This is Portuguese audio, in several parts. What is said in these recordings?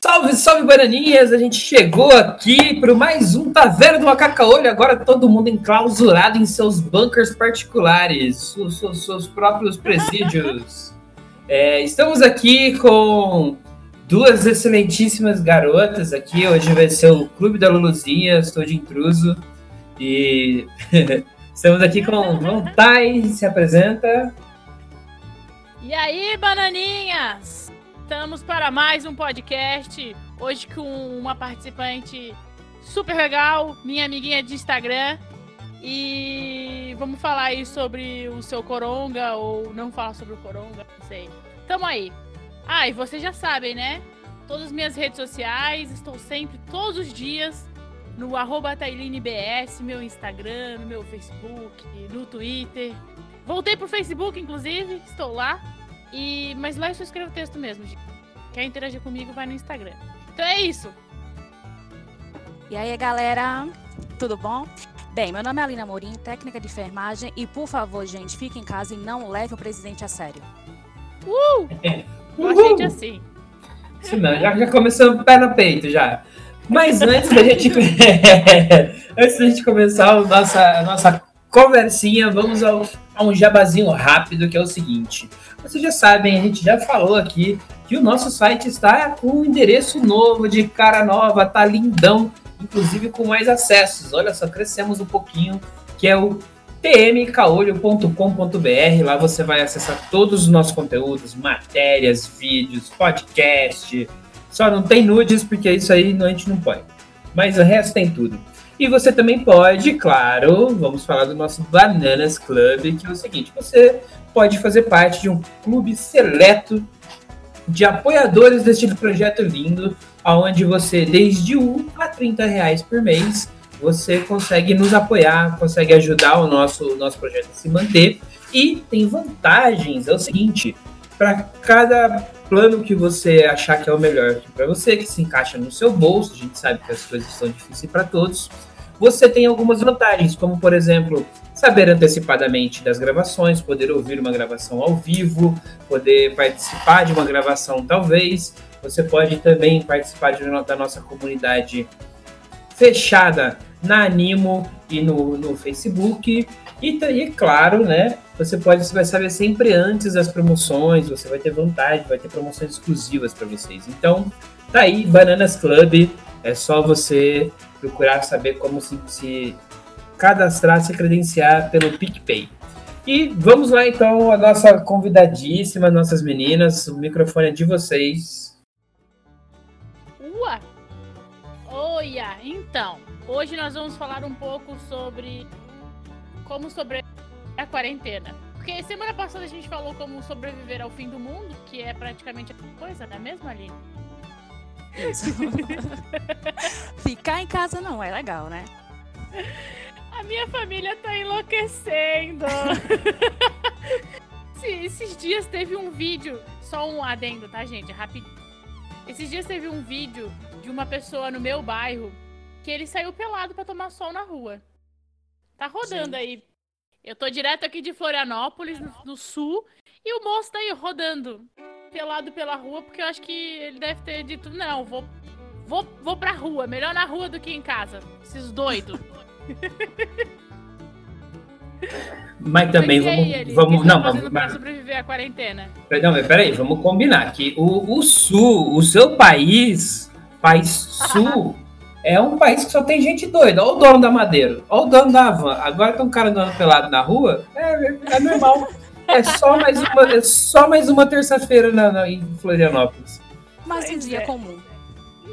Salve, salve, bananinhas! A gente chegou aqui para mais um Taverna do Macaca-Olho. Agora todo mundo enclausurado em seus bunkers particulares, seus, seus, seus próprios presídios. É, estamos aqui com duas excelentíssimas garotas aqui. Hoje vai ser o Clube da Luluzinha, estou de intruso. E estamos aqui com Von Tai, se apresenta. E aí, bananinhas? Estamos para mais um podcast. Hoje com uma participante super legal, minha amiguinha de Instagram. E vamos falar aí sobre o seu coronga ou não falar sobre o coronga, não sei. Tamo aí. Ah, e vocês já sabem, né? Todas as minhas redes sociais, estou sempre, todos os dias, no arroba TailineBS, meu Instagram, no meu Facebook, no Twitter. Voltei pro Facebook, inclusive, estou lá. E, mas lá eu só escrevo texto mesmo, gente. Quer interagir comigo, vai no Instagram. Então é isso. E aí, galera, tudo bom? Bem, meu nome é Alina Morim, técnica de enfermagem, e por favor, gente, fique em casa e não leve o presidente a sério. Uh! Com a gente assim. Isso não, já, já começou pé no peito já. Mas antes da gente, antes da gente começar a nossa, a nossa conversinha, vamos ao, a um jabazinho rápido, que é o seguinte. Vocês já sabem, a gente já falou aqui que o nosso site está com um endereço novo, de cara nova, tá lindão, inclusive com mais acessos. Olha só, crescemos um pouquinho, que é o tmcaolho.com.br. Lá você vai acessar todos os nossos conteúdos, matérias, vídeos, podcast. Só não tem nudes, porque isso aí a gente não pode. Mas o resto tem tudo. E você também pode, claro, vamos falar do nosso Bananas Club, que é o seguinte: você pode fazer parte de um clube seleto de apoiadores deste projeto lindo, onde você, desde 1 a 30 reais por mês, você consegue nos apoiar, consegue ajudar o nosso, o nosso projeto a se manter. E tem vantagens, é o seguinte, para cada plano que você achar que é o melhor para você, que se encaixa no seu bolso, a gente sabe que as coisas são difíceis para todos, você tem algumas vantagens, como por exemplo, saber antecipadamente das gravações, poder ouvir uma gravação ao vivo, poder participar de uma gravação talvez. Você pode também participar de, da nossa comunidade fechada na Animo e no, no Facebook. E, e claro, né? Você pode você vai saber sempre antes das promoções, você vai ter vantagem, vai ter promoções exclusivas para vocês. Então, tá aí, Bananas Club. É só você procurar saber como se, se cadastrar, se credenciar pelo PicPay. E vamos lá então, a nossa convidadíssima, nossas meninas, o microfone é de vocês. Ua! Oia! Então, hoje nós vamos falar um pouco sobre como sobreviver à quarentena. Porque semana passada a gente falou como sobreviver ao fim do mundo, que é praticamente a coisa, não é mesmo, Aline? Isso. Ficar em casa não é legal, né? A minha família tá enlouquecendo. Esses dias teve um vídeo, só um adendo, tá, gente? Rápido. Esses dias teve um vídeo de uma pessoa no meu bairro que ele saiu pelado para tomar sol na rua. Tá rodando Sim. aí. Eu tô direto aqui de Florianópolis, no, no sul, e o moço tá aí rodando pelado pela rua, porque eu acho que ele deve ter dito, não, vou, vou, vou pra rua, melhor na rua do que em casa. Esses doidos. Mas também vamos, aí, vamos não, vamos vamos, pra sobreviver à quarentena. Não, mas peraí, vamos combinar que o, o sul, o seu país, país sul, é um país que só tem gente doida. Olha o dono da Madeira, olha o dono da van. Agora tem um cara andando pelado na rua, é, é normal. É só mais uma, é só mais uma terça-feira na, na, em Florianópolis. Mas um dia é. comum.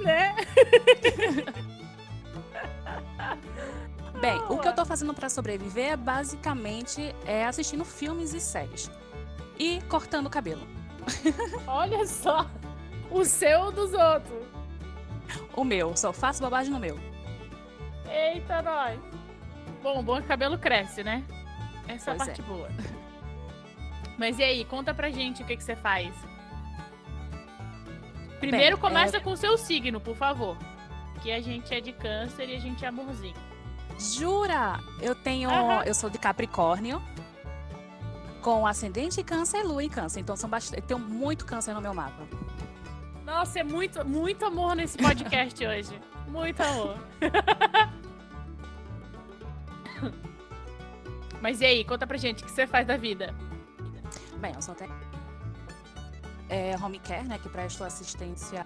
Né? Bem, o que eu tô fazendo para sobreviver basicamente é assistindo filmes e séries. E cortando o cabelo. Olha só! O seu dos outros? O meu, só faço bobagem no meu. Eita, nós! Bom, bom que o cabelo cresce, né? Essa é a parte é. boa. Mas e aí, conta pra gente o que, que você faz. Primeiro Bem, começa é... com o seu signo, por favor. Que a gente é de câncer e a gente é amorzinho. Jura? Eu tenho. Uhum. Eu sou de Capricórnio. com ascendente câncer e lua em câncer. Então são bastante, eu tenho muito câncer no meu mapa. Nossa, é muito, muito amor nesse podcast hoje. Muito amor. Mas e aí, conta pra gente, o que você faz da vida? Bem, eu sou até é, home care, né, que presta assistência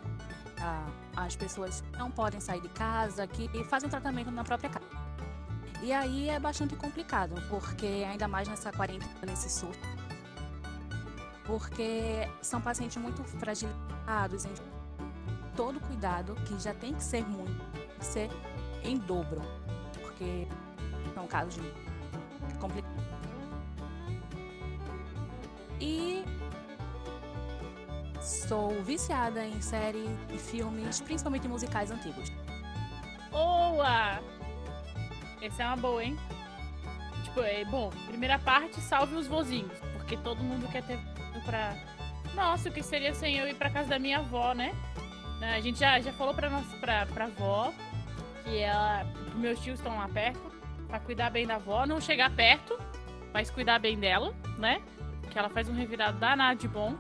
às pessoas que não podem sair de casa, que fazem tratamento na própria casa. E aí é bastante complicado, porque ainda mais nessa quarentena, nesse surto, porque são pacientes muito fragilizados, todo cuidado, que já tem que ser muito, que ser em dobro, porque são casos de complicados. E sou viciada em séries e filmes, principalmente musicais antigos. Boa! Essa é uma boa, hein? Tipo, é bom, primeira parte, salve os vozinhos, porque todo mundo quer ter pra. Nossa, o que seria sem eu ir pra casa da minha avó, né? né a gente já, já falou pra, nossa, pra, pra avó que ela. Meus tios estão lá perto, pra cuidar bem da avó, não chegar perto, mas cuidar bem dela, né? Que ela faz um revirado danado de bom.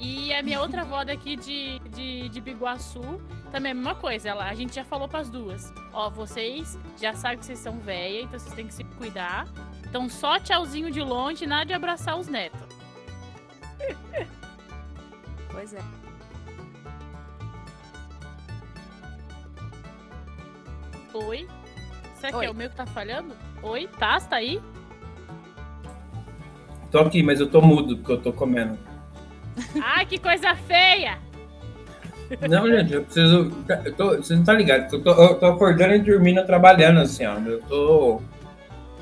E a minha outra avó daqui de, de, de Biguaçu, também é a mesma coisa. Ela, a gente já falou pras duas. Ó, vocês já sabem que vocês são velhas, então vocês têm que se cuidar. Então só tchauzinho de longe, nada de abraçar os netos. Pois é. Oi? Será Oi. que é o meu que tá falhando? Oi, tá? Tá aí? Tô aqui, mas eu tô mudo porque eu tô comendo. Ai, que coisa feia! Não, gente, eu preciso. Eu tô, vocês não estão ligados. Eu tô, eu tô acordando e dormindo trabalhando, assim, ó. Eu tô.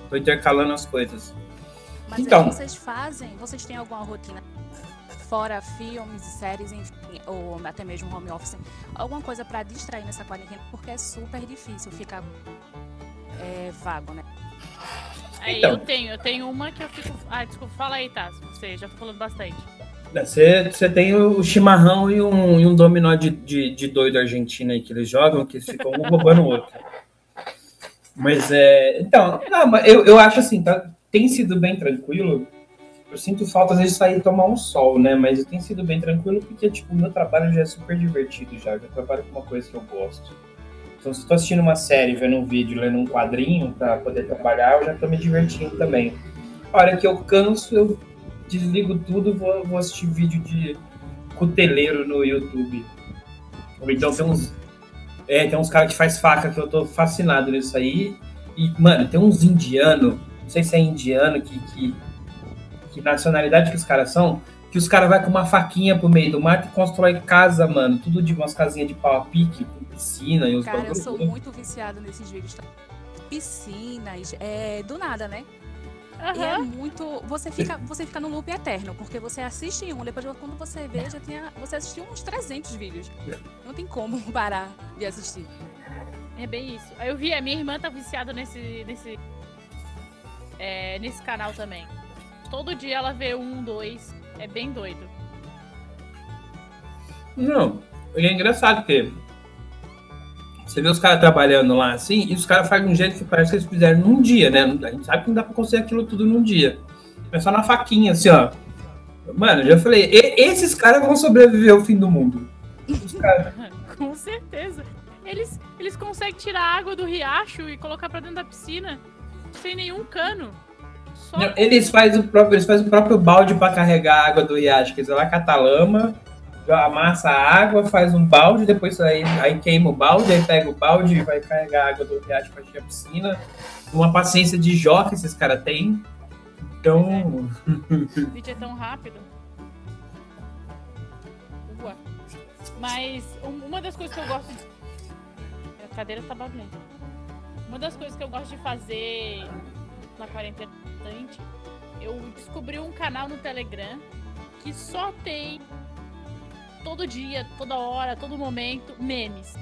tô intercalando as coisas. Mas então, vocês fazem? Vocês têm alguma rotina? Fora filmes e séries, enfim, ou até mesmo home office, alguma coisa para distrair nessa quarentena, porque é super difícil ficar é, vago, né? Aí então. eu tenho, eu tenho uma que eu fico. Ah, desculpa, fala aí, tá? Você já tô falando bastante. Você, você tem o chimarrão e um, e um dominó de, de, de doido argentino aí que eles jogam, que ficam um roubando o outro. Mas é. Então, não, eu, eu acho assim, tá, tem sido bem tranquilo. Eu sinto falta às vezes de sair tomar um sol, né? Mas tem sido bem tranquilo porque, tipo, o meu trabalho já é super divertido já. Eu já trabalho com uma coisa que eu gosto. Então, se eu tô assistindo uma série, vendo um vídeo, lendo um quadrinho para poder trabalhar, eu já tô me divertindo também. A hora que eu canso, eu desligo tudo, vou, vou assistir vídeo de cuteleiro no YouTube. Ou então tem uns. É, tem uns caras que faz faca que eu tô fascinado nisso aí. E, mano, tem uns indianos, não sei se é indiano, que, que, que nacionalidade que os caras são, que os caras vai com uma faquinha pro meio do mato e constrói casa, mano. Tudo de umas casinhas de pau a pique, com piscina e os Cara, eu sou muito viciado nesses vídeos. Tá? Piscinas, é, do nada, né? Uhum. E é muito. Você fica, você fica no loop eterno, porque você assiste um, depois quando você vê, já tinha, você assistiu uns 300 vídeos. Não tem como parar de assistir. É bem isso. Eu vi, a minha irmã tá viciada nesse. nesse, é, nesse canal também. Todo dia ela vê um, dois. É bem doido. Não, é engraçado porque você vê os caras trabalhando lá assim, e os caras fazem de um jeito que parece que eles fizeram num dia, né? A gente sabe que não dá pra conseguir aquilo tudo num dia. É só na faquinha, assim, ó. Mano, eu já falei, esses caras vão sobreviver ao fim do mundo. Com certeza. Eles, eles conseguem tirar a água do riacho e colocar pra dentro da piscina sem nenhum cano. Não, eles fazem o próprio, eles fazem o próprio balde para carregar a água do riacho, que eles vão lá catar lama, amassa a água, faz um balde, depois aí, aí queima o balde, aí pega o balde e vai carregar a água do riacho para encher a piscina. Uma paciência de jó que esses caras têm. Então. O vídeo é tão rápido. Ua. Mas uma das coisas que eu gosto de. A cadeira tá barulhenta. Uma das coisas que eu gosto de fazer na quarentena eu descobri um canal no Telegram que só tem todo dia, toda hora, todo momento, memes.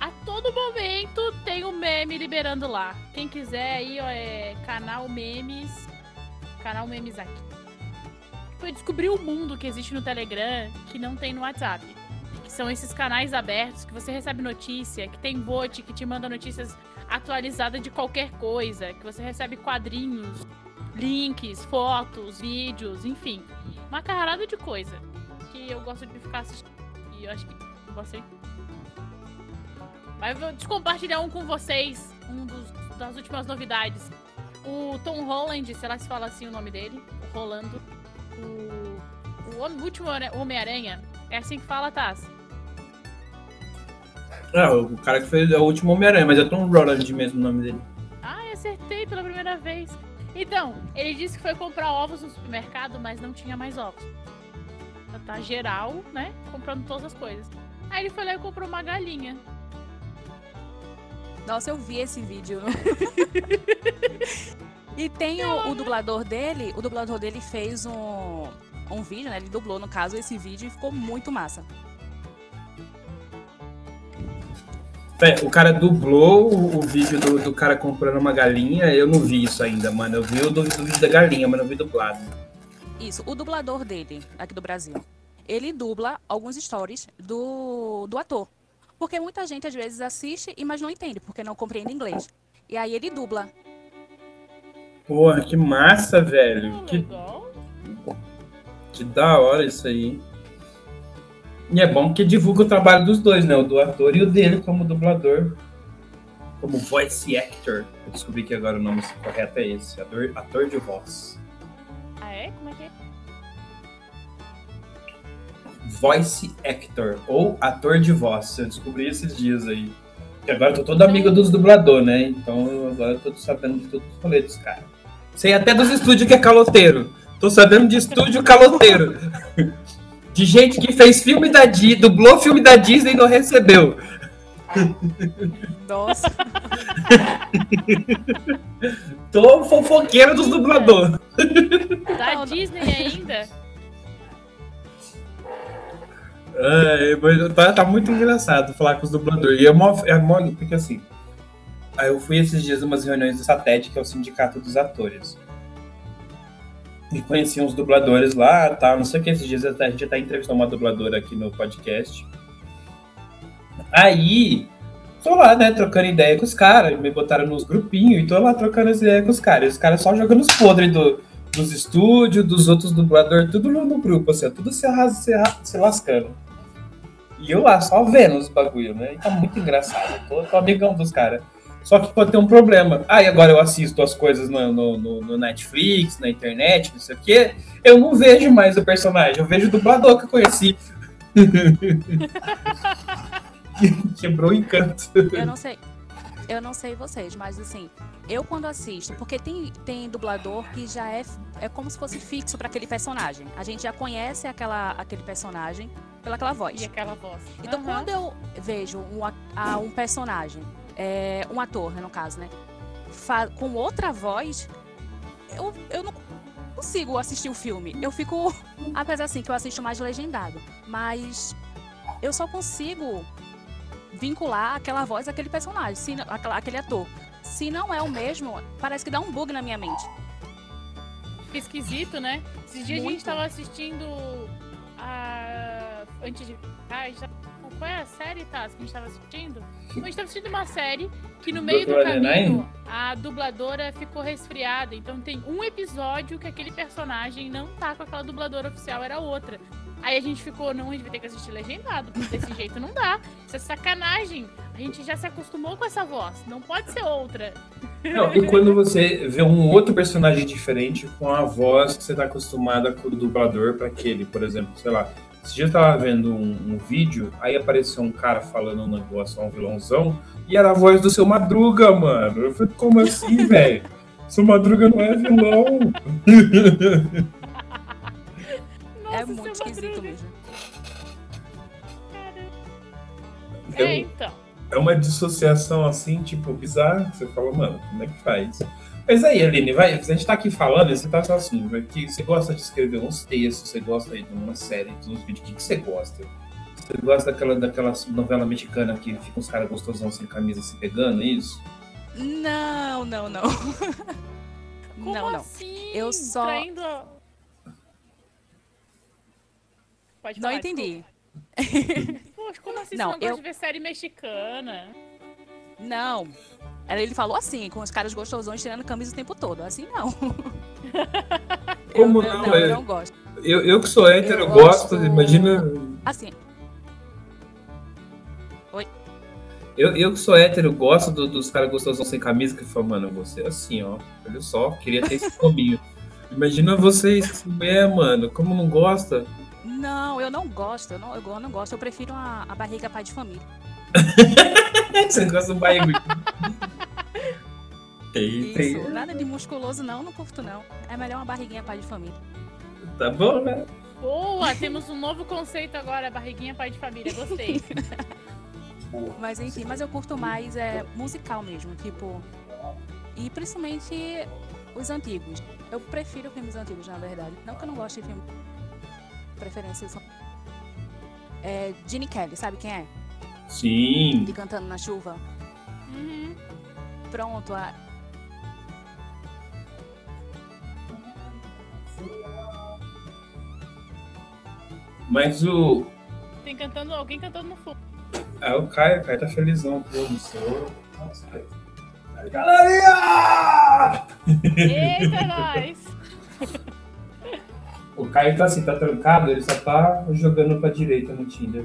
A todo momento tem um meme liberando lá. Quem quiser aí, ó, é canal memes. Canal memes aqui. Foi descobrir o mundo que existe no Telegram que não tem no WhatsApp. Que são esses canais abertos que você recebe notícia, que tem bot que te manda notícias atualizadas de qualquer coisa, que você recebe quadrinhos links, fotos, vídeos, enfim. Uma carrada de coisa que eu gosto de ficar assistindo. E eu acho que você. Mas vou compartilhar um com vocês, um dos, das últimas novidades. O Tom Holland, sei lá se fala assim o nome dele, o Rolando, o, o último Homem-Aranha, é assim que fala, Taz? Ah, o cara que fez é o último Homem-Aranha, mas é Tom Holland mesmo o nome dele. Ah, acertei pela primeira vez. Então, ele disse que foi comprar ovos no supermercado, mas não tinha mais ovos. Tá geral, né? Comprando todas as coisas. Aí ele foi lá e comprou uma galinha. Nossa, eu vi esse vídeo. e tem o, o, dublador dele, o dublador dele fez um, um vídeo, né? Ele dublou, no caso, esse vídeo e ficou muito massa. O cara dublou o, o vídeo do, do, cara comprando uma galinha. Eu não vi isso ainda, mano. Eu vi o do, do vídeo da galinha, mas não vi dublado. Isso, o dublador dele, aqui do Brasil, ele dubla alguns stories do, do ator. Porque muita gente às vezes assiste, mas não entende, porque não compreende inglês. E aí ele dubla. Porra, que massa, velho. Que, que da hora isso aí. E é bom que divulga o trabalho dos dois, né? O do ator e o dele como dublador. Como voice actor. Eu descobri que agora o nome correto é esse. Ator, ator de voz. Ah, é? Como é que é? Voice actor. Ou ator de voz. Eu descobri esses dias aí. Que agora eu tô todo amigo dos dubladores, né? Então agora eu tô sabendo de todos os rolês dos caras. Sei até dos estúdios que é caloteiro. Tô sabendo de estúdio caloteiro. De gente que fez filme da Disney, dublou filme da Disney e não recebeu. Nossa. Tô fofoqueiro dos dubladores. Da Disney ainda? É, tá, tá, muito engraçado falar com os dubladores. E é mó, é mó, porque assim, aí eu fui esses dias umas reuniões do SATED, que é o Sindicato dos Atores e conheci uns dubladores lá, tá? Não sei o que esses dias a gente até entrevistou uma dubladora aqui no podcast. Aí, tô lá, né, trocando ideia com os caras, me botaram nos grupinhos e tô lá trocando as ideias com os caras. E os caras só jogando os podres do, dos estúdios, dos outros dubladores, tudo no, grupo, assim, tudo se, se, se lascando. E eu lá, só vendo os bagulho, né? E tá muito engraçado. Tô, tô amigão dos caras. Só que pode ter um problema. Ah, e agora eu assisto as coisas no, no, no, Netflix, na internet, não sei o quê. Eu não vejo mais o personagem, eu vejo o dublador que eu conheci. Quebrou o encanto. Eu não sei. Eu não sei vocês, mas assim, eu quando assisto, porque tem, tem dublador que já é, é como se fosse fixo para aquele personagem. A gente já conhece aquela, aquele personagem pelaquela voz. E aquela voz. Então, uhum. quando eu vejo um, a, um personagem é, um ator, né, no caso, né? com outra voz, eu, eu não consigo assistir o filme. Eu fico. Apesar assim que eu assisto mais legendado. Mas eu só consigo vincular aquela voz àquele personagem, se, aquele ator. Se não é o mesmo, parece que dá um bug na minha mente. Fica esquisito, né? Esses dias Muito. a gente tava assistindo a. Antes de. Ah, a gente tava qual é a série, Taz, que a gente tava assistindo? A gente tava assistindo uma série que no meio do caminho a dubladora ficou resfriada. Então tem um episódio que aquele personagem não tá com aquela dubladora oficial, era outra. Aí a gente ficou, não, a gente vai ter que assistir legendado, porque desse jeito não dá. Isso é sacanagem. A gente já se acostumou com essa voz, não pode ser outra. Não, e quando você vê um outro personagem diferente com a voz que você tá acostumada com o dublador para aquele, por exemplo, sei lá, esse dia eu tava vendo um, um, vídeo, aí apareceu um cara falando um negócio, um vilãozão, e era a voz do seu Madruga, mano. Eu falei, como assim, velho? Seu Madruga não é vilão. Nossa, é muito esquisito mesmo. É, então. É uma dissociação assim, tipo, bizarra. Você fala, mano, como é que faz? Mas aí, Aline, vai, a gente tá aqui falando, você tá assim, que você gosta de escrever uns textos, você gosta de uma série, de uns vídeos, o que, que você gosta? Você gosta daquela, daquela novela mexicana que fica uns caras gostosão sem camisa se pegando, é isso? Não, não, não. Como não, não. Assim? Eu só. Traindo... Pode falar, não entendi. Poxa, como assim não, você não eu... gosta de ver série mexicana? Não, ele falou assim, com os caras gostosões tirando camisa o tempo todo. Assim não. Como eu, não? não, eu É- não gosto. Eu, eu que sou hétero, Eu eu gosto, gosto- imagina. Assim, Eu, eu que sou hétero, gosto do- dos caras gostosos sem camisa que falam, mano, você é assim, ó. Olha só, queria ter esse cominho. Imagina vocês, é, mano, como não gosta? não, eu não gosto. Eu não, eu não gosto. Eu prefiro a, a barriga pai de família. Você gosta do barrigo. Tem. Isso. Nada de musculoso, não. Não curto, não. É melhor uma barriguinha pai de família. Tá bom, né? Boa, temos um novo conceito agora, barriguinha pai de família. Gostei. Mas enfim, mas eu curto mais é, musical mesmo, tipo. E principalmente os antigos. Eu prefiro filmes antigos, na verdade. Não que eu não goste de filme. Preferências são. É, Gene Kelly, sabe quem é? Sim. De Cantando na Chuva. Uhum. Pronto, a... Mas o. Tem cantando, alguém cantando no fundo. É o Caio, o Caio tá felizão, pô, no seu. Nossa, Caio. Galerinha! Eita, nós! O Caio tá assim, tá trancado, ele só tá jogando pra direita no Tinder.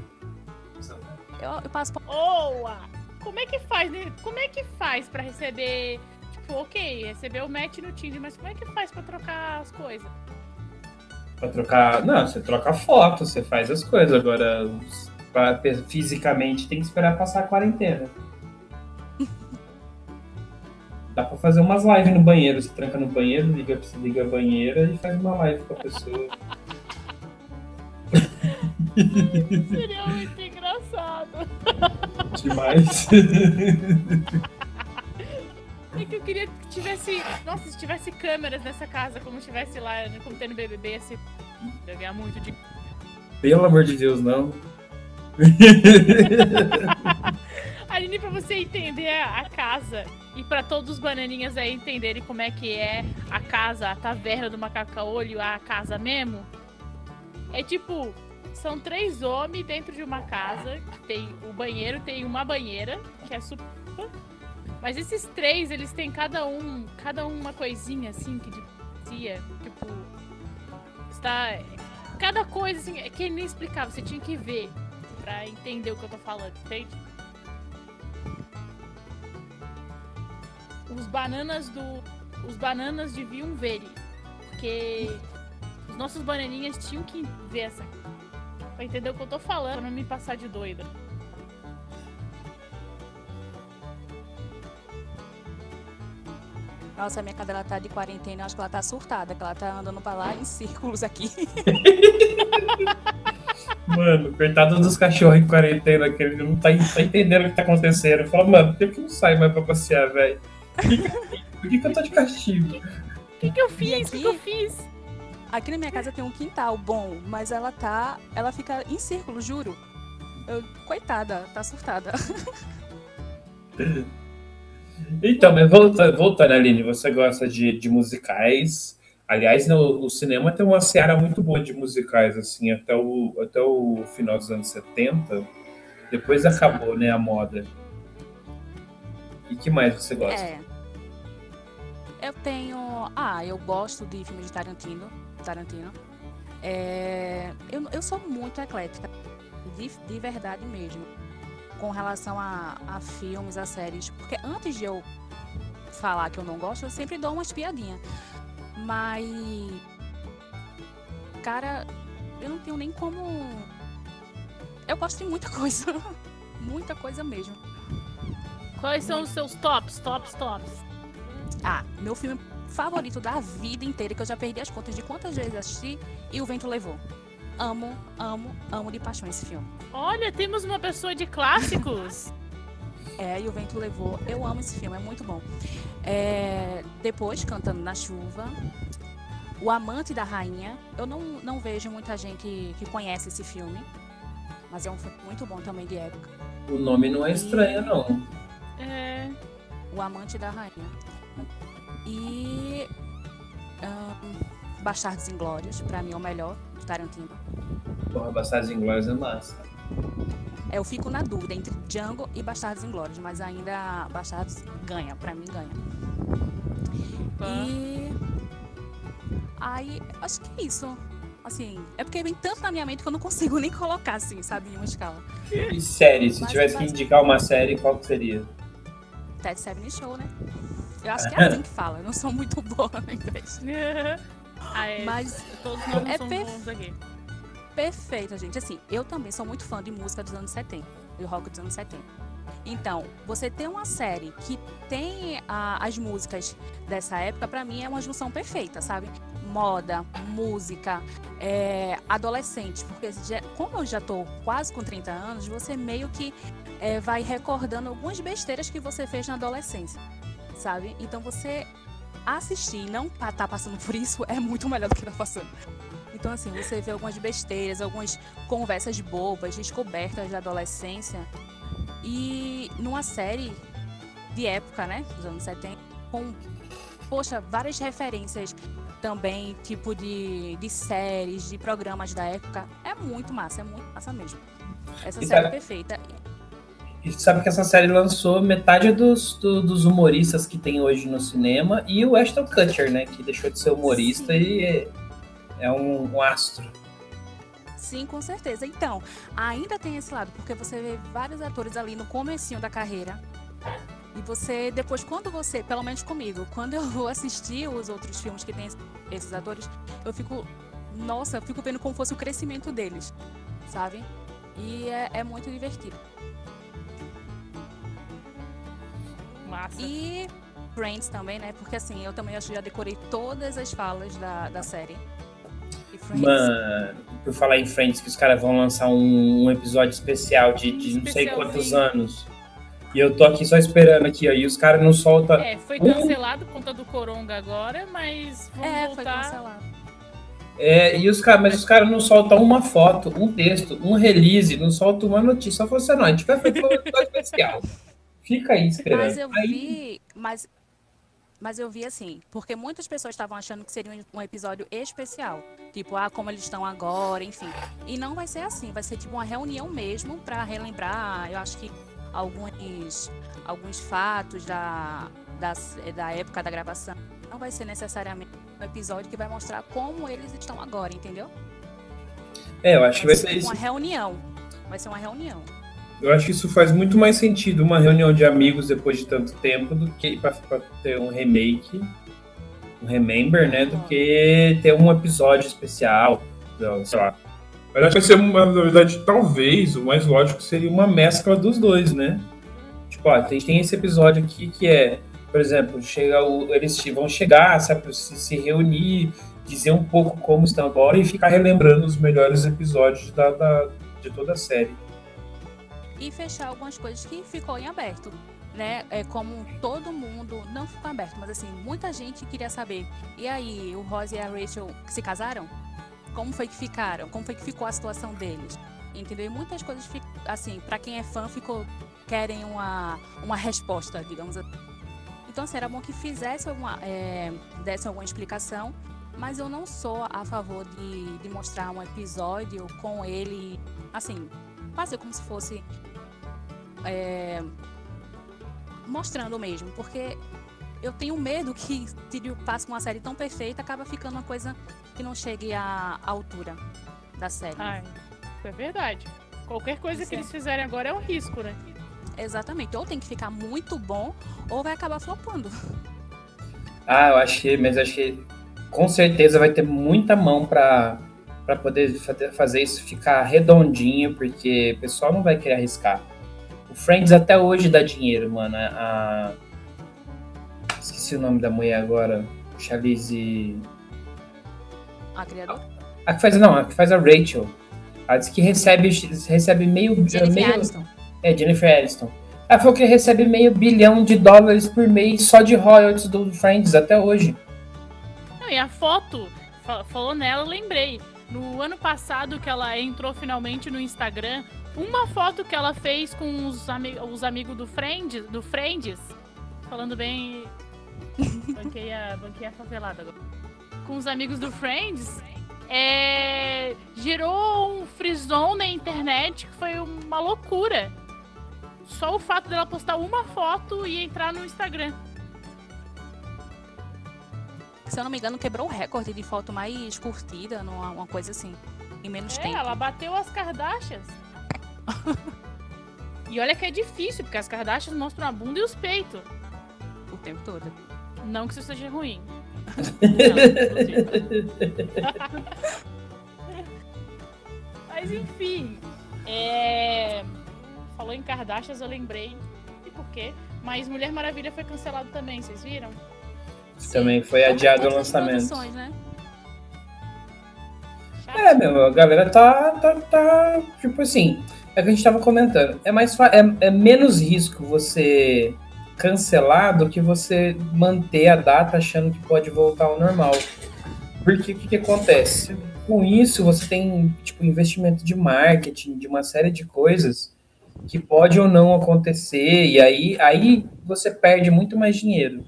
eu, eu passo por... Boa! Como é que faz, né? Como é que faz pra receber. Tipo, ok, receber o match no Tinder, mas como é que faz pra trocar as coisas? Pra trocar. Não, você troca foto, você faz as coisas. Agora, pra- fisicamente, tem que esperar passar a quarentena. Dá pra fazer umas lives no banheiro. Você tranca no banheiro, liga, liga a banheira e faz uma live com a pessoa. Seria muito engraçado. Demais. É que eu queria que tivesse. Nossa, se tivesse câmeras nessa casa, como tivesse lá, né, como tem no BBB, assim. Ia ganhar muito de. Pelo amor de Deus, não. Aline, pra você entender a casa e pra todos os bananinhas aí entenderem como é que é a casa, a taverna do macaca-olho, a casa mesmo, é tipo, são três homens dentro de uma casa, que tem o banheiro, tem uma banheira, que é super. Mas esses três, eles têm cada um, cada um uma coisinha assim que diferencia, tipo, está cada coisa assim, é que nem explicava, você tinha que ver pra entender o que eu tô falando, entende? Os bananas do. Os bananas deviam ver. Porque os nossos bananinhas tinham que ver essa. Pra entender o que eu tô falando, pra não me passar de doida. Nossa, a minha cadela tá de quarentena, eu acho que ela tá surtada, que ela tá andando pra lá em círculos aqui. Mano, coitado dos cachorros em quarentena, que ele não tá, tá entendendo o que tá acontecendo. Fala, mano, por que que não sai mais pra passear, velho? Por que, que- por que que eu tô de castigo? O que, que eu fiz? O que, que eu fiz? Aqui na minha casa tem um quintal bom, mas ela tá. Ela fica em círculo, juro. Eu- coitada, tá surtada. Então, mas voltando, voltando Aline, você gosta de, de musicais. Aliás, no, o cinema tem uma seara muito boa de musicais, assim, até o, até o final dos anos 70. Depois acabou, né, a moda. E que mais você gosta? É. Eu tenho. Ah, eu gosto de filmes de Tarantino. Tarantino. É, Eu, eu sou muito eclética. De, de verdade mesmo. Com relação a, a filmes, a séries. Porque antes de eu falar que eu não gosto, eu sempre dou uma espiadinha. Mas. Cara, eu não tenho nem como. Eu gosto de muita coisa. muita coisa mesmo. Quais são os seus tops, tops, tops? Ah, meu filme favorito da vida inteira, que eu já perdi as contas de quantas vezes assisti, e O Vento Levou. Amo, amo, amo de paixão esse filme. Olha, temos uma pessoa de clássicos. É, e O Vento Levou, eu amo esse filme, é muito bom. É, depois, Cantando na Chuva. O Amante da Rainha. Eu não, não vejo muita gente que conhece esse filme, mas é um filme muito bom também de época. O nome não é estranho, não. É. O Amante da Rainha. E. ahn, Bastardos Inglórios, pra mim é o melhor do Tarantino. Porra, Bastardos Inglórios é massa. É, Eu fico na dúvida entre Django e Bastardos Inglórios, mas ainda Bastardos ganha, pra mim ganha. Tá. E Aí, acho que é isso. Assim, é porque vem tanto na minha mente que eu não consigo nem colocar, assim, sabe, em uma escala. E série, se Mas- tivesse que indicar uma série, qual que seria? Ted Seven Show, né? Eu acho que é assim que fala. Eu não sou muito boa no inglês. Ah, é, Mas todos nós é perfe- bons aqui. perfeita, gente. Assim, eu também sou muito fã de música dos anos 70, de rock dos anos 70. Então, você ter uma série que tem ah, as músicas dessa época, pra mim é uma junção perfeita, sabe? Moda, música, é, adolescente. Porque já- como eu já tô quase com 30 anos, você meio que é, vai recordando algumas besteiras que você fez na adolescência, sabe? Então você assistir e não pa- tá passando por isso é muito melhor do que tá passando. Então, assim, você vê algumas besteiras, algumas conversas bobas, descobertas da adolescência. E numa série de época, né? Dos anos 70, com, poxa, várias referências também, tipo de, de séries, de programas da época. É muito massa, é muito massa mesmo. Essa série tá- é perfeita. E sabe que essa série lançou metade dos, do- dos humoristas que tem hoje no cinema e o Ashton Kutcher, né? Que deixou de ser humorista Sim. e é, é um, um astro. Sim, com certeza. Então, ainda tem esse lado, porque você vê vários atores ali no comecinho da carreira. E você, depois, quando você, pelo menos comigo, quando eu vou assistir os outros filmes que tem esses atores, eu fico, nossa, eu fico vendo como fosse o crescimento deles, sabe? E é, é muito divertido. Massa. E Friends também, né? Porque assim, eu também acho que já decorei todas as falas da, da série. E Friends. Mano, por falar em Friends, que os caras vão lançar um, um episódio especial de, de não sei quantos anos. E eu tô aqui só esperando aqui, ó. E os caras não soltam. É, foi cancelado por conta do Coronga agora, mas vamos É, foi voltar. cancelado. É, e os caras, mas os caras não soltam uma foto, um texto, um release, não soltam uma notícia. Só fosse não, a gente vai fazer um episódio especial. Fica aí esperando. Mas eu Aí- vi, mas, mas eu vi assim, porque muitas pessoas estavam achando que seria um- episódio especial, tipo, ah, como eles estão agora, enfim. E não vai ser assim, vai ser tipo uma reunião mesmo para relembrar, eu acho que alguns alguns fatos da, da da época da gravação. Não vai ser necessariamente um episódio que vai mostrar como eles estão agora, entendeu? É, eu acho que vai ser tipo isso. uma reunião. Vai ser uma reunião. Eu acho que isso faz muito mais sentido uma reunião de amigos depois de tanto tempo do que pra ter um remake, um remember, né? Do que ter um episódio especial, sei lá. Mas acho que vai ser, uma, na verdade, talvez o mais lógico seria uma mescla dos dois, né? Tipo, ó, tem, tem esse episódio aqui que é, por exemplo, chega o, eles vão chegar, sabe, se, se reunir, dizer um pouco como estão agora e ficar relembrando os melhores episódios da, da- de toda a série. E fechar algumas coisas que ficou em aberto, né? É como todo mundo não ficou aberto, mas assim muita gente queria saber. E aí, o Ross e a Rachel se casaram? Como foi que ficaram? Como foi que ficou a situação deles? Entendeu? E muitas coisas assim, para quem é fã, ficou querem uma uma resposta, digamos. Então, assim, era bom que fizesse alguma, é, desse alguma explicação, mas eu não sou a favor de, de mostrar um episódio com ele, assim, fazer como se fosse é, mostrando mesmo, porque eu tenho medo que se passe uma série tão perfeita, acaba ficando uma coisa que não chegue à altura da série. Ai, isso é verdade. Qualquer coisa Isso que é. eles fizerem agora é um risco, né? Exatamente. Ou tem que ficar muito bom, ou vai acabar flopando. Ah, eu acho que, mas acho que com certeza vai ter muita mão para para poder fa- fazer isso ficar redondinho, porque o pessoal não vai querer arriscar. O Friends até hoje dá dinheiro, mano. A, esqueci o nome da mulher agora, Charlize. A criadora. A que faz não, a que faz a Rachel. Ela disse que recebe recebe meio Jennifer meio Aniston. é Jennifer Aniston. Ela falou que recebe meio bilhão de dólares por mês só de royalties do Friends até hoje. Não, e a foto, fa- falou nela, eu lembrei. No ano passado que ela entrou finalmente no Instagram, uma foto que ela fez com os, ami os amigos do Friends, do Friends, falando bem. banquei a, banquei a favelada agora. Com os amigos do Friends, é, gerou um frisson na internet que foi uma loucura. Só o fato dela postar uma foto e entrar no Instagram. se eu não me engano, quebrou o recorde de foto mais curtida, numa, uma coisa assim, em menos É, tempo. ela bateu as Kardashians. e olha que é difícil, porque as Kardashians mostram a bunda e os peitos. O tempo todo. Não que isso seja ruim. Não. Mas enfim. é, Falou em Kardashians, eu lembrei. E por quê? Mas Mulher Maravilha foi cancelado também, vocês viram? Também foi adiado o lançamento. né? É, meu, a galera tá, tá, tá, tipo assim, é o que a gente tava comentando. É mais é, é menos risco você cancelar do que você manter a data achando que pode voltar ao normal. Porque o que, que acontece? Com isso, você tem tipo investimento de marketing, de uma série de coisas que pode ou não acontecer, e aí, aí você perde muito mais dinheiro.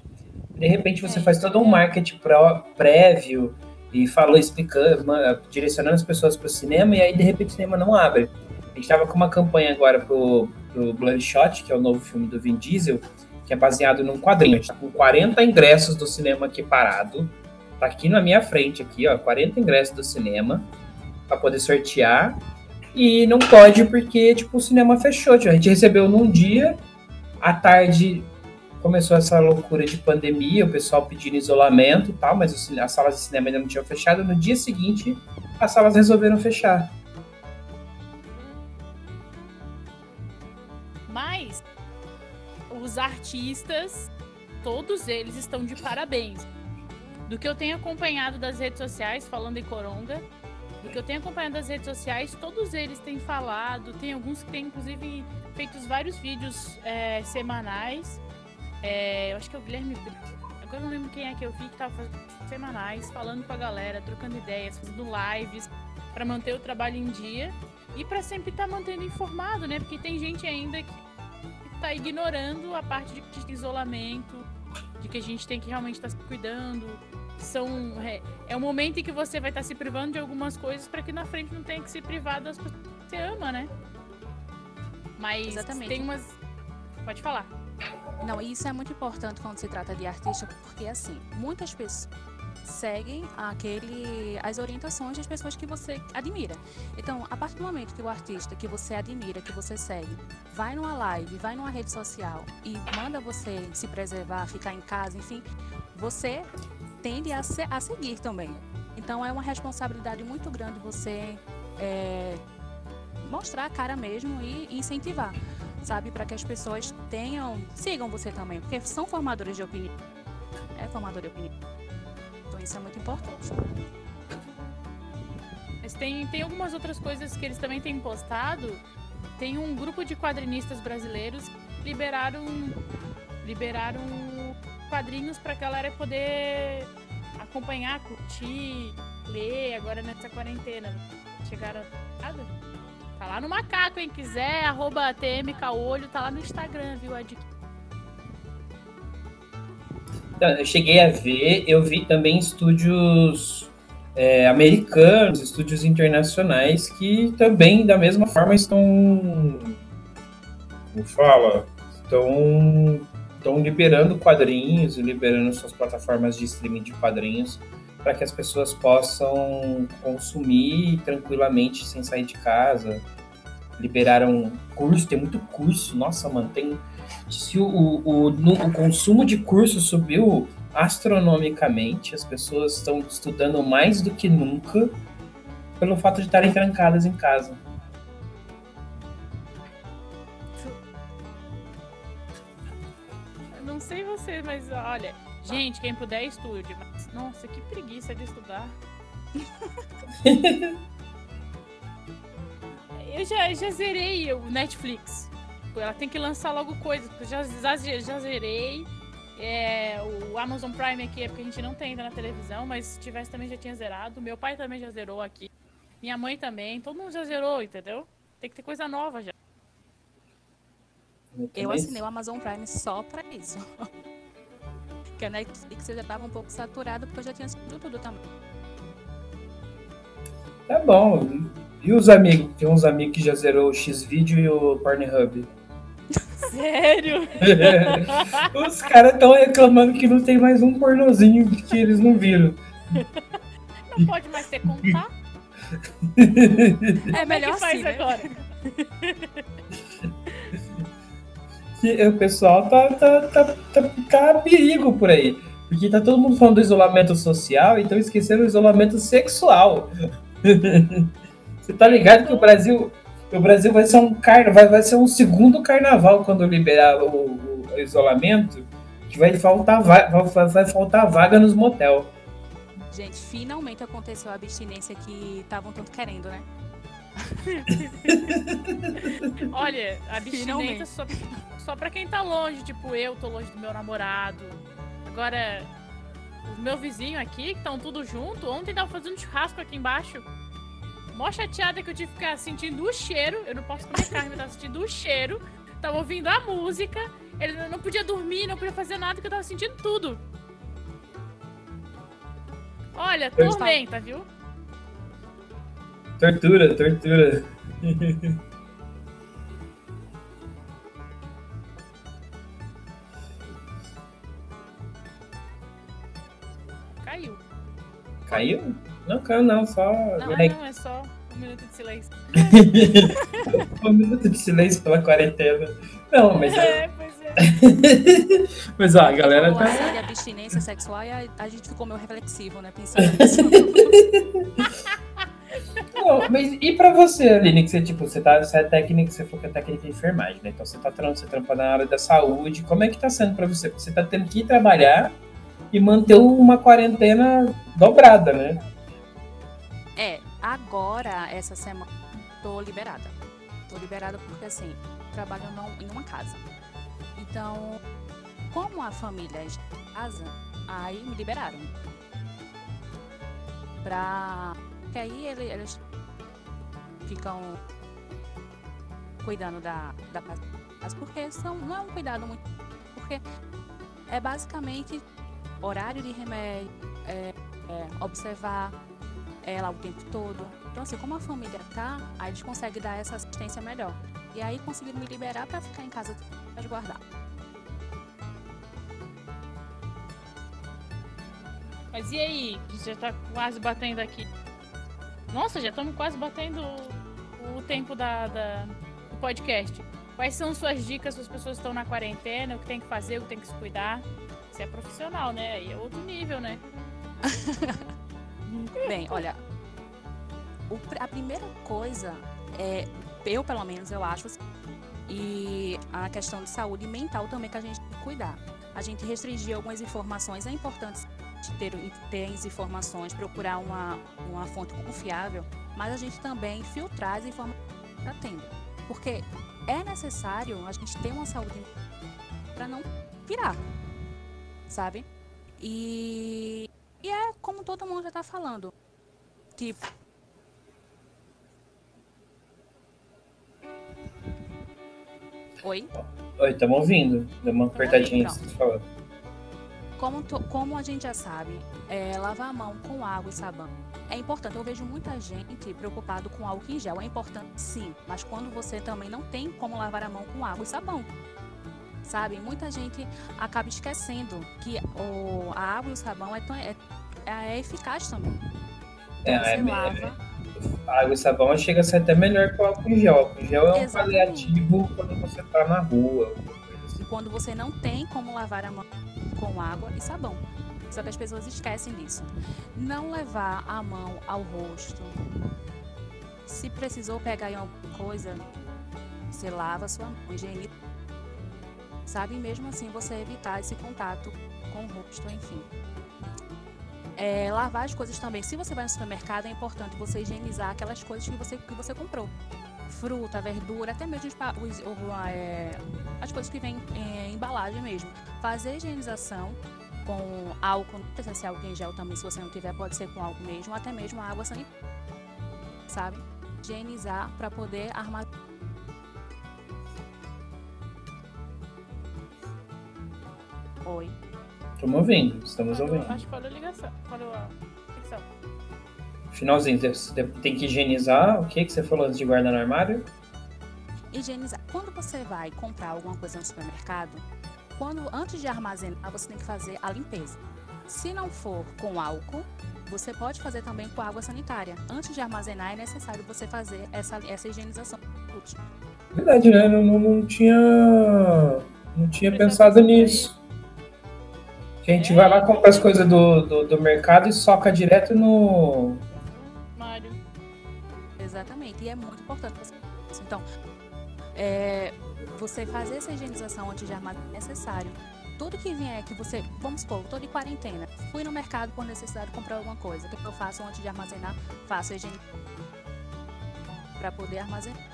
De repente você faz todo um marketing pró- prévio e falou explicando, direcionando as pessoas para o cinema, e aí de repente o cinema não abre. A gente tava com uma campanha agora pro, pro Bloodshot, que é o novo filme do Vin Diesel, que é baseado num quadrinho. A gente tá com 40 ingressos do cinema aqui parado. Tá aqui na minha frente, aqui, ó, 40 ingressos do cinema para poder sortear. E não pode porque, tipo, o cinema fechou. Tipo, a gente recebeu num dia, à tarde começou essa loucura de pandemia, o pessoal pedindo isolamento e tal, mas as salas de cinema ainda não tinham fechado. No dia seguinte, as salas resolveram fechar. Os artistas, todos eles estão de parabéns. Do que eu tenho acompanhado das redes sociais, falando em Coronga, do que eu tenho acompanhado das redes sociais, todos eles têm falado, tem alguns que têm inclusive feito vários vídeos é, semanais. É, eu acho que é o Guilherme. Agora não lembro quem é que eu vi que tava fazendo semanais, falando com a galera, trocando ideias, fazendo lives para manter o trabalho em dia e para sempre estar mantendo informado, né? Porque tem gente ainda que tá ignorando a parte de, isolamento, de que a gente tem que realmente estar se cuidando. São é, é um momento em que você vai estar se privando de algumas coisas para que na frente não tenha que se privar das pessoas que você ama, né? Mas Exatamente. tem umas Pode falar. Não, isso é muito importante quando se trata de artista, porque assim, muitas pessoas seguem aquele as orientações das pessoas que você admira. Então, a partir do momento que o artista que você admira, que você segue, vai numa live, vai numa rede social e manda você se preservar, ficar em casa, enfim, você tende a, se- a seguir também. Então, é uma responsabilidade muito grande você é, mostrar a cara mesmo e incentivar sabe? Para que as pessoas tenham, sigam você também, porque são formadores de opinião. É formador de opinião. Isso é muito importante. Mas tem, tem algumas outras coisas que eles também têm postado. Tem um grupo de quadrinistas brasileiros que liberaram liberaram quadrinhos para a galera poder acompanhar, curtir, ler agora nessa quarentena. Chegaram? Tá lá no macaco, quem quiser, arroba TMKolho, tá lá no Instagram, viu, Ed? Então, eu cheguei a ver, eu vi também estúdios é, americanos, estúdios internacionais que também, da mesma forma, estão. Como fala? Estão, estão liberando quadrinhos e liberando suas plataformas de streaming de quadrinhos para que as pessoas possam consumir tranquilamente sem sair de casa. Liberaram curso, tem muito curso. Nossa, mano, tem se o, o, o, consumo de curso subiu astronomicamente, as pessoas estão estudando mais do que nunca pelo fato de estarem trancadas em casa. Não sei você, mas olha, gente, quem puder estude. Mas, nossa, que preguiça de estudar. eu já, já zerei o Netflix. Ela tem que lançar logo coisas, porque eu já, já, já zerei. É, o Amazon Prime aqui é porque a gente não tem ainda na televisão, mas se tivesse também já tinha zerado. Meu pai também já zerou aqui. Minha mãe também. Todo mundo já zerou, entendeu? Tem que ter coisa nova já. Eu assinei o Amazon Prime só pra isso. que a Netflix já estava um pouco saturada, porque eu já tinha assistido tudo também. Tá bom. E os amigos? Tem uns amigos que já zerou o X-Video e o Pornhub. Sério? Os caras estão reclamando que não tem mais um pornozinho que eles não viram. Não pode mais ter contato? É melhor que faz assim, né? agora? O pessoal tá, tá, tá, tá, tá perigo por aí. Porque tá todo mundo falando do isolamento social e estão esquecendo o isolamento sexual. Você tá ligado que o Brasil, o Brasil vai ser um carna, vai, vai ser um segundo carnaval quando liberar o, o isolamento, que vai faltar, va- vai, vai faltar vaga nos motel. Gente, finalmente aconteceu a abstinência que estavam tanto querendo, né? Olha, abstinência só, só pra quem tá longe, tipo, eu tô longe do meu namorado. Agora, os meus vizinhos aqui, que estão tudo junto, ontem tava fazendo churrasco aqui embaixo. Mó chateada que eu tive que ficar sentindo o cheiro. Eu não posso comer carne, eu tava sentindo o cheiro. Tava ouvindo a música. Ele não podia dormir, não podia fazer nada, porque eu tava sentindo tudo. Olha, Eu tormenta, viu? Tortura, tortura. Caiu. Caiu? Não caiu não, só. Não, é, não, é só um minuto de silêncio. um minuto de silêncio pela quarentena. Não, mas, É, pois é. mas ó, a galera tá. de abstinência sexual e a, a gente ficou meio reflexivo, né? Pensando nisso. Não, mas e pra você, Aline, que você, tipo, você, tá, você é técnica, você falou que é técnica de enfermagem, né? Então você tá trampando, você trampa na área da saúde. Como é que tá sendo pra você? Você tá tendo que ir trabalhar e manter uma quarentena dobrada, né? Agora, essa semana, tô liberada. Tô liberada porque, assim, trabalho em uma casa. Então, como a família é de casa, aí me liberaram. Pra... Porque aí ele- eles ficam cuidando da, da casa. Porque são, não é um cuidado muito... Porque é basicamente horário de remédio, é, é, observar ela o tempo todo. Então, assim, como a família tá, aí eles conseguem dar essa assistência melhor. E aí conseguiram me liberar pra ficar em casa resguardar. Mas e aí? Já tá quase batendo aqui. Nossa, já estamos quase batendo o, o tempo da, da- do podcast. Quais são suas dicas para as pessoas que estão na quarentena? O que tem que fazer, o que tem que se cuidar? Você é profissional, né? Aí é outro nível, né? Bem, olha, o a primeira coisa é, eu pelo menos eu acho, e a questão de saúde mental também que a gente tem que cuidar. A gente restringir algumas informações, é importante ter, ter as informações, procurar uma, uma fonte confiável, mas a gente também filtrar as informações que está tendo. Porque é necessário a gente ter uma saúde para não virar, sabe? E, e é como todo mundo já tá falando. Tipo. Oi? Oi, estamos ouvindo. Deu uma apertadinha de falar. Como, to- como a gente já sabe, é, lavar a mão com água e sabão é importante. Eu vejo muita gente preocupado com álcool em gel. É importante sim, mas quando você também não tem como lavar a mão com água e sabão. Sabe? Muita gente acaba esquecendo que o, a água e o sabão é, tão- é, é eficaz também. Então É, você é me- lava. Água e sabão chega a ser até melhor que o álcool em gel. O álcool gel é um Exatamente. paliativo quando você tá na rua. assim. Quando você não tem como lavar a mão com água e sabão. Só que as pessoas esquecem disso. Não levar a mão ao rosto. Se precisou pegar em alguma coisa, você lava a sua mão, higieniza. Sabe? Mesmo assim, você evitar esse contato com o rosto, enfim. É, lavar as coisas também. Se você vai no supermercado, é importante você higienizar aquelas coisas que você, que você comprou. Fruta, verdura, até mesmo os, é, as coisas que vêm em embalagem mesmo. Fazer higienização com álcool, não precisa ser álcool em gel também, se você não tiver, pode ser com álcool mesmo, até mesmo água sanitária, sabe? Higienizar para poder armar. Oi. Estamos ouvindo, estamos Falou- ouvindo. Acho que falou a ligação. Falou a ligação. Finalzinho, você tem que higienizar. O que, que você falou antes de guardar no armário? higienizar. Quando você vai comprar alguma coisa no supermercado, quando antes de armazenar, você tem que fazer a limpeza. Se não for com álcool, você pode fazer também com água sanitária. Antes de armazenar, é necessário você fazer essa, essa higienização. Verdade, né? Não, não, não tinha, não tinha pensado nisso. A gente é, vai lá, compra as coisas do, do, do, mercado e soca direto no. Mário. Exatamente, e é muito importante você. Então, é, você fazer essa higienização antes de armazenar é necessário tudo que vier que você, vamos supor, estou de quarentena, fui no mercado por necessidade de comprar alguma coisa, o que eu faço antes de armazenar? Faço a higiene para poder armazenar.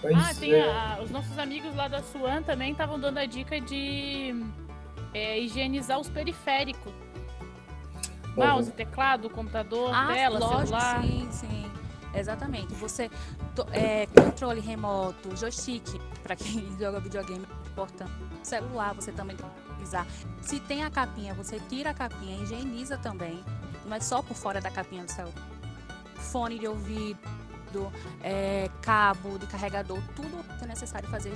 Pois ah, tem é. a, os nossos amigos lá da Suan também estavam dando a dica de é, higienizar os periféricos. Mouse, teclado, computador, ah, tela, lógico, celular. Sim, sim. Exatamente. Você é, controle remoto, joystick, para quem joga videogame, é importante. Celular, você também tem que utilizar. Se tem a capinha, você tira a capinha, higieniza também. Não é só por fora da capinha do celular. Fone de ouvido, é, cabo de carregador, tudo que é necessário fazer.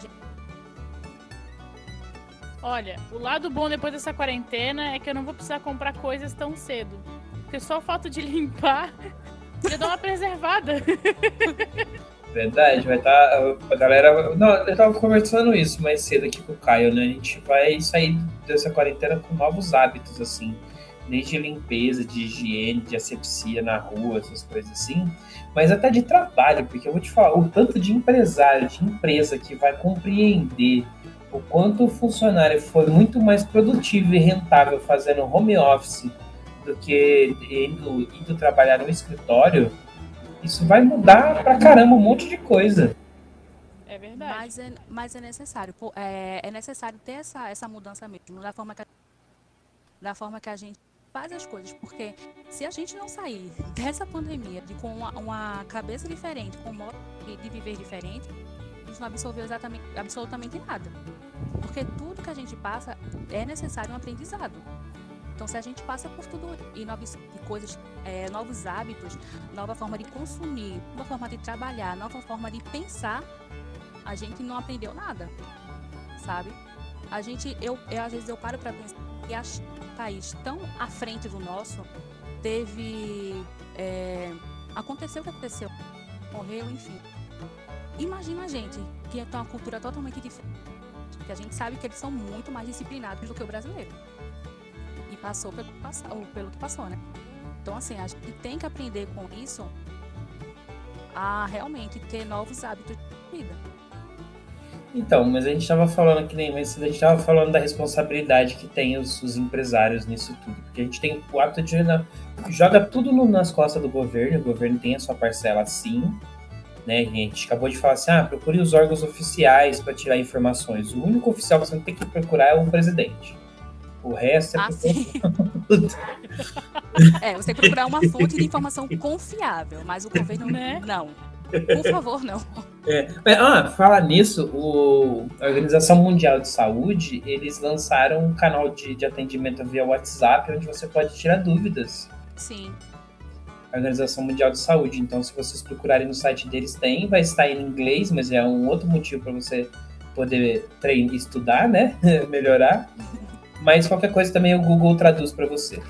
Olha, o lado bom depois dessa quarentena é que eu não vou precisar comprar coisas tão cedo. Porque só o fato de limpar já dá uma preservada. Verdade, vai estar. Tá, a galera. Não, eu tava conversando isso mais cedo aqui com o Caio, né? A gente vai sair dessa quarentena com novos hábitos, assim. Desde limpeza, de higiene, de asepsia na rua, essas coisas assim. Mas até de trabalho, porque eu vou te falar, o tanto de empresário, de empresa que vai compreender o quanto o funcionário foi muito mais produtivo e rentável fazendo home office do que indo, indo trabalhar no escritório, isso vai mudar pra caramba um monte de coisa. É verdade. Mas é, mas é necessário. É, é necessário ter essa, essa mudança mesmo, da forma, que a, da forma que a gente faz as coisas. Porque se a gente não sair dessa pandemia de, com uma, uma cabeça diferente, com um modo de, de viver diferente, a gente não absorveu exatamente, absolutamente nada. Porque tudo que a gente passa é necessário um aprendizado. Então, se a gente passa por tudo e novas coisas, é, novos hábitos, nova forma de consumir, nova forma de trabalhar, nova forma de pensar, a gente não aprendeu nada, sabe? A gente, eu, eu às vezes eu paro para pensar que um país tão à frente do nosso teve, é, aconteceu o que aconteceu, morreu, enfim. Imagina a gente que é uma cultura totalmente diferente, que a gente sabe que eles são muito mais disciplinados do que o brasileiro passou pelo, pelo que passou, né? Então, assim, a gente tem que aprender com isso a realmente ter novos hábitos. Então, mas a gente estava falando que nem mas a gente estava falando da responsabilidade que tem os, os, empresários nisso tudo, porque a gente tem o hábito de joga tudo no, nas costas do governo, o governo tem a sua parcela sim, né? A gente acabou de falar assim, ah, procure os órgãos oficiais para tirar informações. O único oficial que você tem que procurar é o presidente. O resto é. Ah, é, você tem que procurar uma fonte de informação confiável, mas o governo né? não. Por favor, não. É. Ah, falar nisso, o, a Organização Mundial de Saúde, eles lançaram um canal de, de atendimento via WhatsApp, onde você pode tirar dúvidas. Sim. A Organização Mundial de Saúde. Então, se vocês procurarem no site deles, tem, vai estar em inglês, mas é um outro motivo para você poder treinar, estudar, né? Melhorar mas qualquer coisa também o Google traduz para você.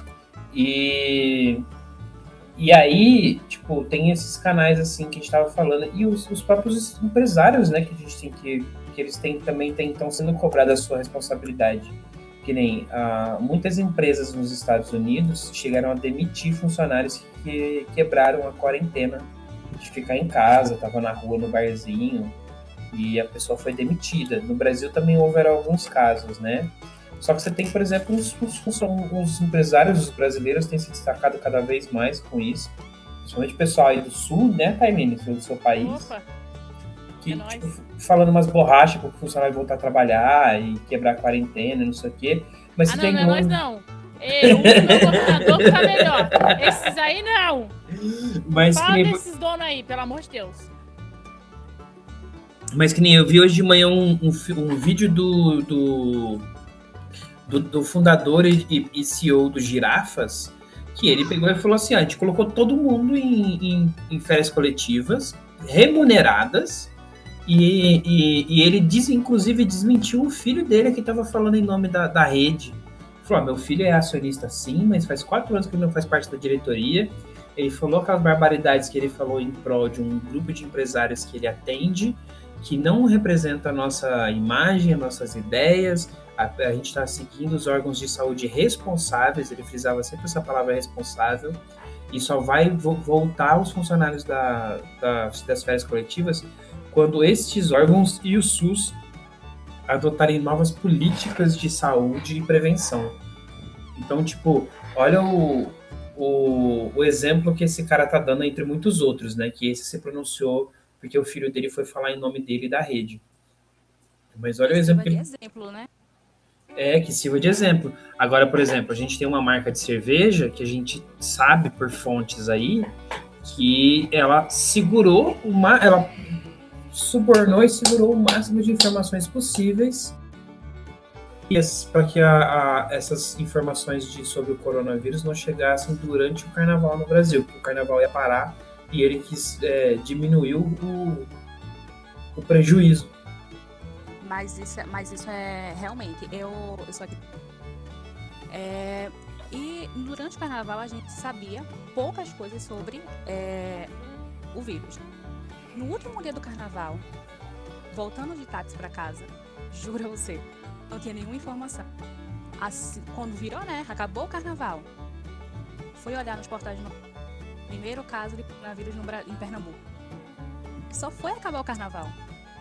E e aí, tipo, tem esses canais assim que a gente estava falando e os, os, próprios empresários, né, que a gente tem que que eles têm também estão sendo cobrados a sua responsabilidade. Que nem ah, muitas empresas nos Estados Unidos chegaram a demitir funcionários que quebraram a quarentena de ficar em casa, tava na rua, no barzinho, e a pessoa foi demitida. No Brasil também houveram alguns casos, né? Só que você tem, por exemplo, os, os, os empresários brasileiros têm se destacado cada vez mais com isso. Principalmente o pessoal aí do sul, né, Taimene, do seu país. Opa. Que, é tipo, falando umas borrachas para o funcionário voltar a trabalhar e quebrar a quarentena, não sei o quê. Mas ah, não, tem não é nós não. Eu, o meu computador tá melhor. Esses aí não. Mas Fala nem... desses donos aí, pelo amor de Deus. Mas que nem eu vi hoje de manhã um, um, um vídeo do, do do, do fundador e, e, CEO do Girafas, que ele pegou e falou assim: ah, a gente colocou todo mundo em, em, em férias coletivas, remuneradas, e, e, e, ele diz, inclusive, desmentiu o filho dele que estava falando em nome da, da rede. Falou: ah, meu filho é acionista sim, mas faz quatro anos que ele não faz parte da diretoria. Ele falou aquelas barbaridades que ele falou em prol de um grupo de empresários que ele atende, que não representa a nossa imagem, as nossas ideias, a, a gente está seguindo os órgãos de saúde responsáveis, ele frisava sempre essa palavra responsável, e só vai vo voltar aos funcionários da, da, das férias coletivas quando estes órgãos e o SUS adotarem novas políticas de saúde e prevenção. Então, tipo, olha o, o, o exemplo que esse cara tá dando entre muitos outros, né? Que esse se pronunciou porque o filho dele foi falar em nome dele da rede. Mas olha o exemplo. Que... exemplo, né? É, que sirva de exemplo. Agora, por exemplo, a gente tem uma marca de cerveja que a gente sabe por fontes aí que ela segurou uma. Ela subornou e segurou o máximo de informações possíveis para que a, a, essas informações de, sobre o coronavírus não chegassem durante o carnaval no Brasil, porque o carnaval ia parar e ele quis é, diminuir o, o prejuízo. Mas isso, é, mas isso é realmente. Eu, eu só. É, e durante o carnaval a gente sabia poucas coisas sobre é, o vírus. No último dia do carnaval, voltando de táxi para casa, juro você, não tinha nenhuma informação. Assim, quando virou, né? Acabou o carnaval. Fui olhar nos portais no primeiro caso de coronavírus no, em Pernambuco. Só foi acabar o carnaval.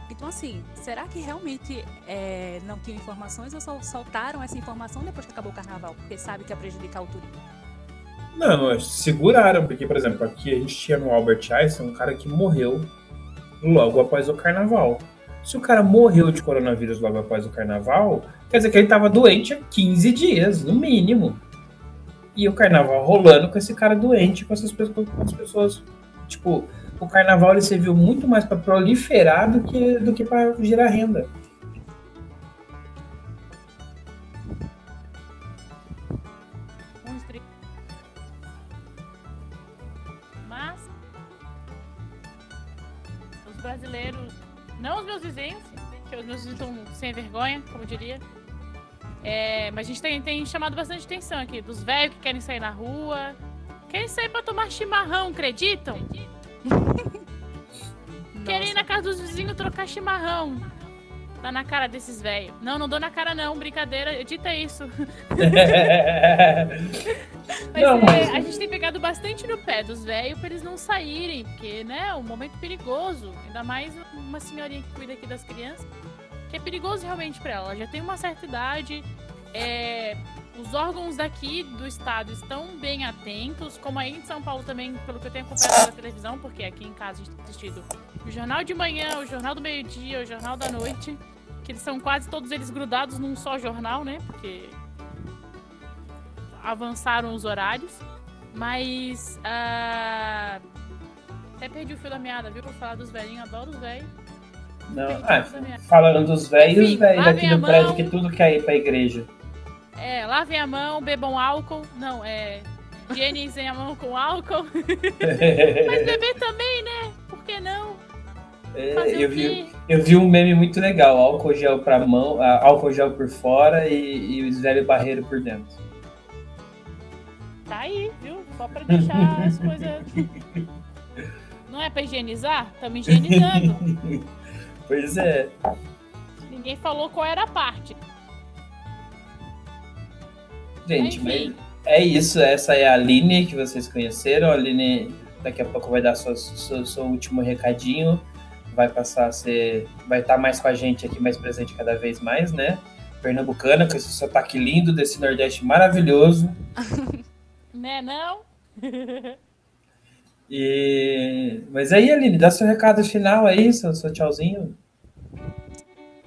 Então, assim, será que realmente é, não tinham informações ou só soltaram essa informação depois que acabou o carnaval? Porque sabe que ia prejudicar o turismo? Não, seguraram, porque, por exemplo, aqui a gente tinha no Albert Einstein um cara que morreu logo após o carnaval. Se o cara morreu de coronavírus logo após o carnaval, quer dizer que ele estava doente há 15 dias, no mínimo. E o carnaval rolando com esse cara doente, com essas pessoas, com as pessoas tipo, o carnaval ele serviu muito mais para proliferar do que, do que para gerar renda. Mas os brasileiros, não os meus vizinhos, que os meus vizinhos estão sem vergonha, como diria. É, mas a gente tem, tem chamado bastante atenção aqui, dos velhos que querem sair na rua, querem sair para tomar chimarrão, acreditam? Querer ir na casa dos vizinhos trocar chimarrão. Tá na cara desses velhos. Não, não dou na cara não, brincadeira, edita isso. mas, não, é, mas... a gente tem pegado bastante no pé dos velhos pra eles não saírem, porque, né, é um momento perigoso. Ainda mais uma senhorinha que cuida aqui das crianças, que é perigoso realmente pra ela. Ela já tem uma certa idade, é, os órgãos daqui do estado estão bem atentos, como aí em São Paulo também, pelo que eu tenho acompanhado na televisão, porque aqui em casa a gente tem assistido o Jornal de Manhã, o Jornal do Meio-Dia, o Jornal da Noite, que eles são quase todos eles grudados num só jornal, né? Porque avançaram os horários. Mas. Uh... Até perdi o fio da meada, viu? Pra falar dos velhinhos, adoro os velhos. Não, ah, falando dos velhos, velhos aqui do prédio que tudo quer ir pra igreja. É, lavem a mão, bebam álcool. Não, é. Higienizem a mão com álcool. Mas beber também, né? Por que não? É, eu, vi, eu vi um meme muito legal: álcool gel pra mão, álcool gel por fora e, e os velhos barreiro por dentro. Tá aí, viu? Só pra deixar as coisas. Não é pra higienizar? Estamos higienizando. pois é. Ninguém falou qual era a parte. Gente, mas é isso. Essa é a Aline que vocês conheceram. A Aline daqui a pouco vai dar seu, seu, seu último recadinho. Vai passar a ser. Vai estar mais com a gente aqui, mais presente cada vez mais, né? Pernambucana, com esse sotaque lindo desse Nordeste maravilhoso. né, não? e... Mas aí, Aline, dá seu recado final aí, seu, seu tchauzinho.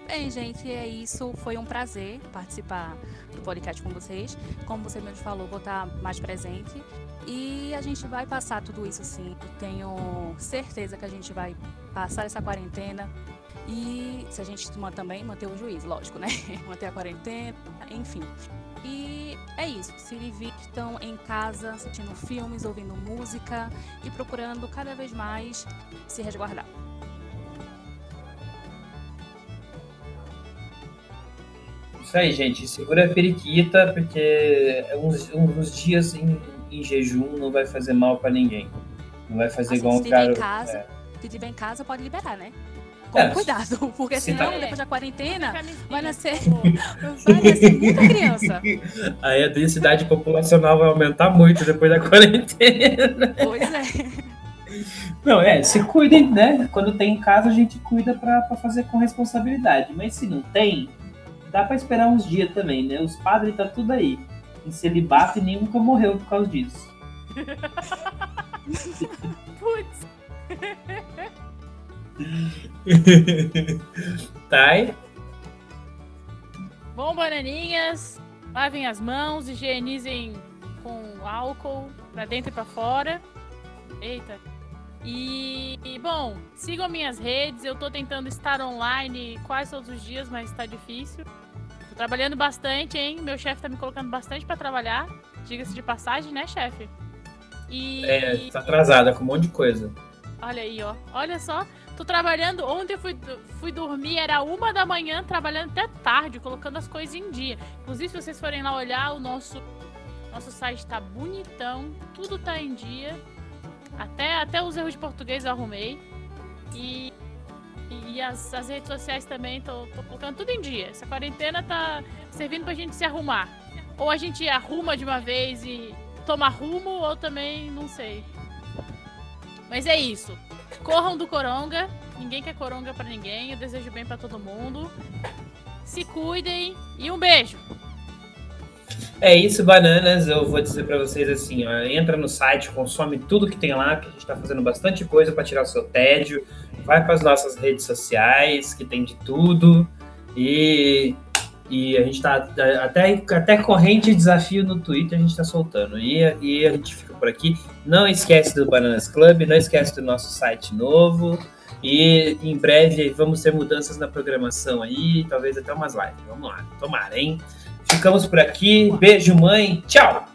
Bem, gente, é isso. Foi um prazer participar do podcast com vocês. Como você mesmo falou, vou estar mais presente. E a gente vai passar tudo isso sim. Eu tenho certeza que a gente vai passar essa quarentena. E se a gente também manter o juízo, lógico, né? manter a quarentena, enfim. E é isso. Se divirtam em casa, assistindo filmes, ouvindo música e procurando cada vez mais se resguardar. Isso aí, gente. Segura a periquita, porque uns, uns dias em, em jejum não vai fazer mal para ninguém. Não vai fazer Assim, igual se cara. em casa, é. se tiver em casa, pode liberar, né? Com É, cuidado, porque se senão, tá- depois da quarentena, vai nascer- por favor. vai nascer muita criança. Aí a densidade populacional vai aumentar muito depois da quarentena. Pois é. Não, é, se cuidem, né? Quando tem em casa, a gente cuida pra, pra fazer com responsabilidade. Mas se não tem, dá pra esperar uns dias também, né? Os padres tá tudo aí. Em celibato e nem nunca morreu por causa disso. Putz, Thay? bom, bananinhas, lavem as mãos, higienizem com álcool pra dentro e pra fora. Eita. E, e, bom, sigam minhas redes. Eu tô tentando estar online quase todos os dias, mas tá difícil. Tô trabalhando bastante, hein? Meu chefe tá me colocando bastante pra trabalhar. Diga-se de passagem, né, chefe? E É, tá atrasada com um monte de coisa. Olha aí, ó. Olha só. Tô trabalhando. Ontem fui, fui dormir, era uma da manhã, trabalhando até tarde, colocando as coisas em dia. Inclusive, se vocês forem lá olhar, o nosso, nosso site tá bonitão. Tudo tá em dia. Até, até os erros de português eu arrumei. E, e as, as redes sociais também, tô, tô colocando tudo em dia. Essa quarentena tá servindo pra gente se arrumar. Ou a gente arruma de uma vez e toma rumo, ou também não sei. Mas é isso. Corram do Coronga. Ninguém quer Coronga pra ninguém. Eu desejo bem pra todo mundo. Se cuidem e um beijo. É isso, bananas. Eu vou dizer pra vocês assim, ó, entra no site, consome tudo que tem lá, que a gente tá fazendo bastante coisa pra tirar o seu tédio. Vai pras nossas redes sociais, que tem de tudo. E, e a gente tá até, até corrente de desafio no Twitter a gente tá soltando. E, e a gente por aqui. Não esquece do Bananas Club, não esquece do nosso site novo. E em breve vamos ter mudanças na programação aí, talvez até umas lives. Vamos lá, tomara, hein? Ficamos por aqui. Beijo, mãe. Tchau!